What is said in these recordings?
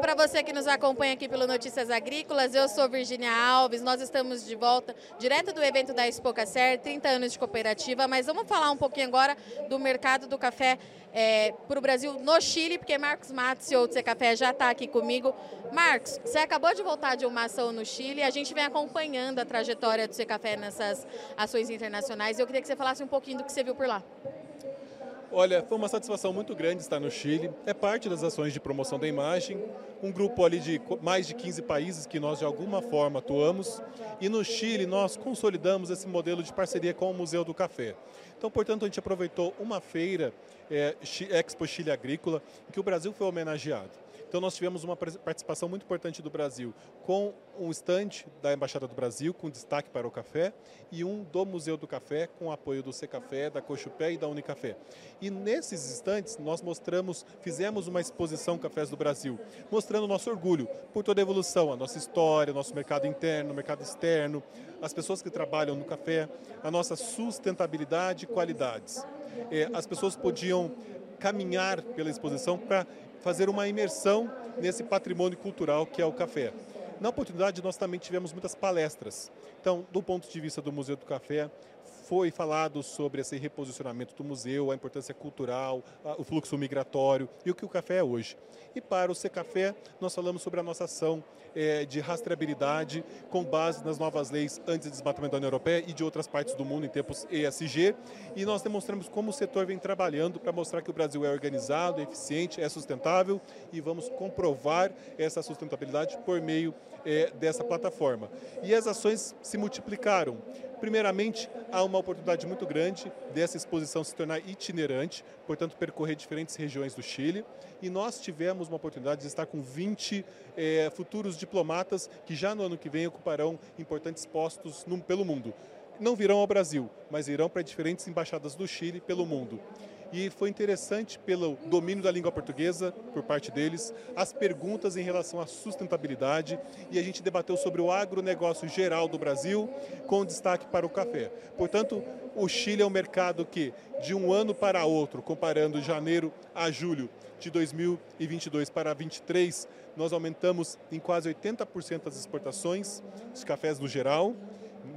Para você que nos acompanha aqui pelo Notícias Agrícolas. Eu sou Virginia Alves. Nós estamos de volta direto do evento da Expo Cacer, 30 anos de cooperativa. Mas vamos falar um pouquinho agora do mercado do café é, para o Brasil no Chile, porque Marcos Matos, CEO do C Café, já está aqui comigo. Marcos, você acabou de voltar de uma ação no Chile. A gente vem acompanhando a trajetória do C Café nessas ações internacionais. Eu queria que você falasse um pouquinho do que você viu por lá. Olha, foi uma satisfação muito grande estar no Chile. É parte das ações de promoção da imagem, um grupo ali de mais de 15 países que nós de alguma forma atuamos. E no Chile nós consolidamos esse modelo de parceria com o Museu do Café. Então, portanto, a gente aproveitou uma feira, é, Expo Chile Agrícola, em que o Brasil foi homenageado. Então nós tivemos uma participação muito importante do Brasil com um estande da Embaixada do Brasil com destaque para o café e um do Museu do Café com apoio do Secafé, da Cochupé e da Unicafé. E nesses estandes nós mostramos, fizemos uma exposição Cafés do Brasil, mostrando o nosso orgulho por toda a evolução, a nossa história, nosso mercado interno, mercado externo, as pessoas que trabalham no café, a nossa sustentabilidade e qualidades. É, as pessoas podiam caminhar pela exposição para fazer uma imersão nesse patrimônio cultural que é o café. Na oportunidade, nós também tivemos muitas palestras. Então, do ponto de vista do Museu do Café, foi falado sobre esse reposicionamento do museu, a importância cultural, o fluxo migratório e o que o café é hoje. E para o Café, nós falamos sobre a nossa ação é, de rastreabilidade com base nas novas leis anti-desmatamento da União Europeia e de outras partes do mundo em tempos ESG. E nós demonstramos como o setor vem trabalhando para mostrar que o Brasil é organizado, é eficiente, é sustentável e vamos comprovar essa sustentabilidade por meio é, dessa plataforma. E as ações se multiplicaram. Primeiramente, há uma oportunidade muito grande dessa exposição se tornar itinerante, portanto, percorrer diferentes regiões do Chile. E nós tivemos uma oportunidade de estar com 20 é, futuros diplomatas que já no ano que vem ocuparão importantes postos no, pelo mundo. Não virão ao Brasil, mas irão para diferentes embaixadas do Chile pelo mundo e foi interessante pelo domínio da língua portuguesa por parte deles, as perguntas em relação à sustentabilidade e a gente debateu sobre o agronegócio geral do Brasil, com destaque para o café. Portanto, o Chile é um mercado que, de um ano para outro, comparando janeiro a julho de 2022 para 2023, nós aumentamos em quase 80% as exportações de cafés no geral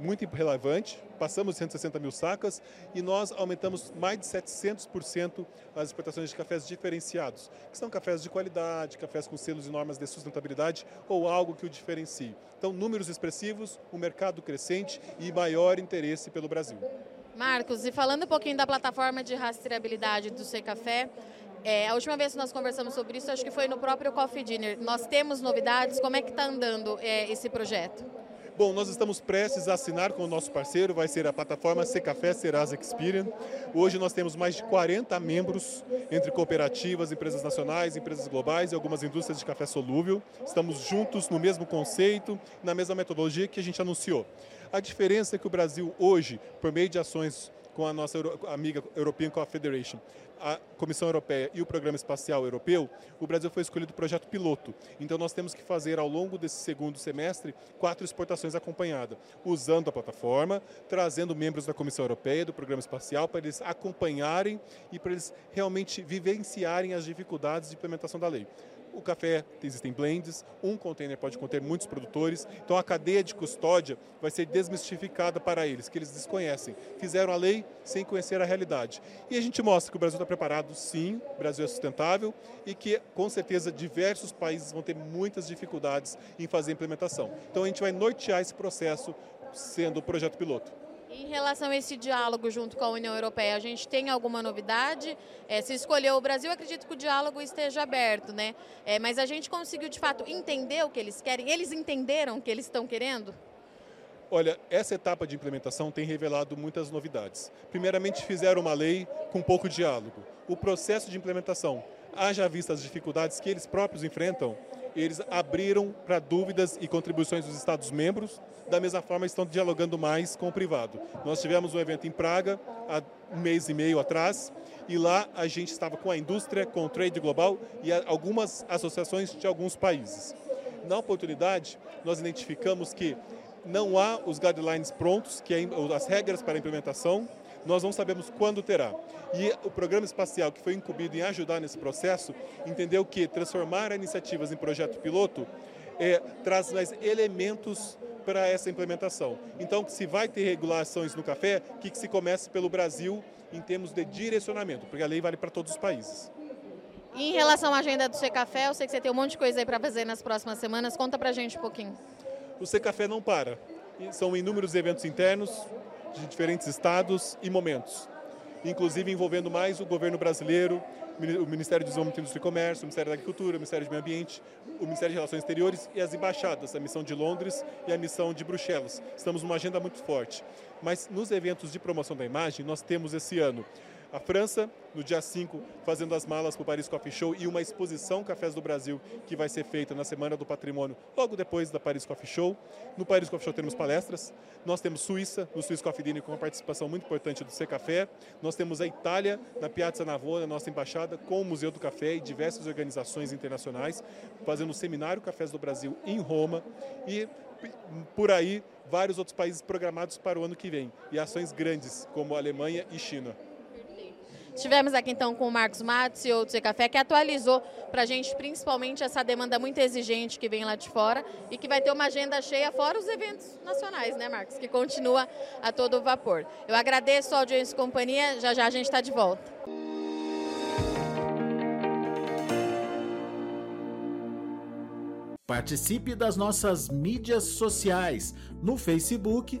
muito relevante, passamos de 160 mil sacas e nós aumentamos mais de 700% as exportações de cafés diferenciados, que são cafés de qualidade, cafés com selos e normas de sustentabilidade ou algo que o diferencie. Então, números expressivos, um mercado crescente e maior interesse pelo Brasil. Marcos, e falando um pouquinho da plataforma de rastreabilidade do C Café, é, a última vez que nós conversamos sobre isso, acho que foi no próprio Coffee Dinner. Nós temos novidades, como é que está andando é, esse projeto? Bom, nós estamos prestes a assinar com o nosso parceiro, vai ser a plataforma Secafé Serasa Experian. Hoje nós temos mais de 40 membros, entre cooperativas, empresas nacionais, empresas globais e algumas indústrias de café solúvel. Estamos juntos no mesmo conceito, na mesma metodologia que a gente anunciou. A diferença é que o Brasil hoje, por meio de ações com a nossa amiga European Coffee Federation, a Comissão Europeia e o Programa Espacial Europeu, o Brasil foi escolhido projeto piloto. Então nós temos que fazer ao longo desse segundo semestre quatro exportações acompanhadas, usando a plataforma, trazendo membros da Comissão Europeia, do Programa Espacial, para eles acompanharem e para eles realmente vivenciarem as dificuldades de implementação da lei. O café, existem blends, um container pode conter muitos produtores, então a cadeia de custódia vai ser desmistificada para eles, que eles desconhecem. Fizeram a lei sem conhecer a realidade. E a gente mostra que o Brasil está preparado, sim, o Brasil é sustentável e que, com certeza, diversos países vão ter muitas dificuldades em fazer a implementação. Então a gente vai nortear esse processo sendo o projeto piloto. Em relação a esse diálogo junto com a União Europeia, a gente tem alguma novidade? É, se escolheu o Brasil, acredito que o diálogo esteja aberto, né? É, mas a gente conseguiu de fato entender o que eles querem? Eles entenderam o que eles estão querendo? Olha, essa etapa de implementação tem revelado muitas novidades. Primeiramente, fizeram uma lei com pouco diálogo. O processo de implementação, haja vista as dificuldades que eles próprios enfrentam, eles abriram para dúvidas e contribuições dos Estados-membros, da mesma forma estão dialogando mais com o privado. Nós tivemos um evento em Praga há um mês e meio atrás, e lá a gente estava com a indústria, com o trade global e algumas associações de alguns países. Na oportunidade, nós identificamos que não há os guidelines prontos, que é as regras para a implementação, Nós não sabemos quando terá. E o programa espacial, que foi incumbido em ajudar nesse processo, entendeu que transformar iniciativas em projeto piloto é, traz mais elementos para essa implementação. Então, se vai ter regulações no café, que, que se comece pelo Brasil em termos de direcionamento, porque a lei vale para todos os países. E em relação à agenda do Café, eu sei que você tem um monte de coisa aí para fazer nas próximas semanas. Conta para a gente um pouquinho. O Café não para. São inúmeros eventos internos de diferentes estados e momentos, inclusive envolvendo mais o governo brasileiro, o Ministério do Desenvolvimento Indústria e Comércio, o Ministério da Agricultura, o Ministério do Meio Ambiente, o Ministério de Relações Exteriores e as embaixadas, a missão de Londres e a missão de Bruxelas. Estamos numa agenda muito forte. Mas nos eventos de promoção da imagem, nós temos esse ano a França, no dia 5, fazendo as malas para o Paris Coffee Show e uma exposição Cafés do Brasil que vai ser feita na Semana do Patrimônio, logo depois da Paris Coffee Show. No Paris Coffee Show temos palestras. Nós temos Suíça, no Swiss Coffee Dinner, com uma participação muito importante do C Café. Nós temos a Itália, na Piazza Navona, nossa embaixada, com o Museu do Café e diversas organizações internacionais, fazendo o Seminário Cafés do Brasil em Roma. E por aí, vários outros países programados para o ano que vem. E ações grandes, como Alemanha e China. Estivemos aqui então com o Marcos Matos, CEO do Café, que atualizou para a gente principalmente essa demanda muito exigente que vem lá de fora e que vai ter uma agenda cheia fora os eventos nacionais, né, Marcos? Que continua a todo vapor. Eu agradeço a audiência e companhia, já já a gente está de volta. Participe das nossas mídias sociais no Facebook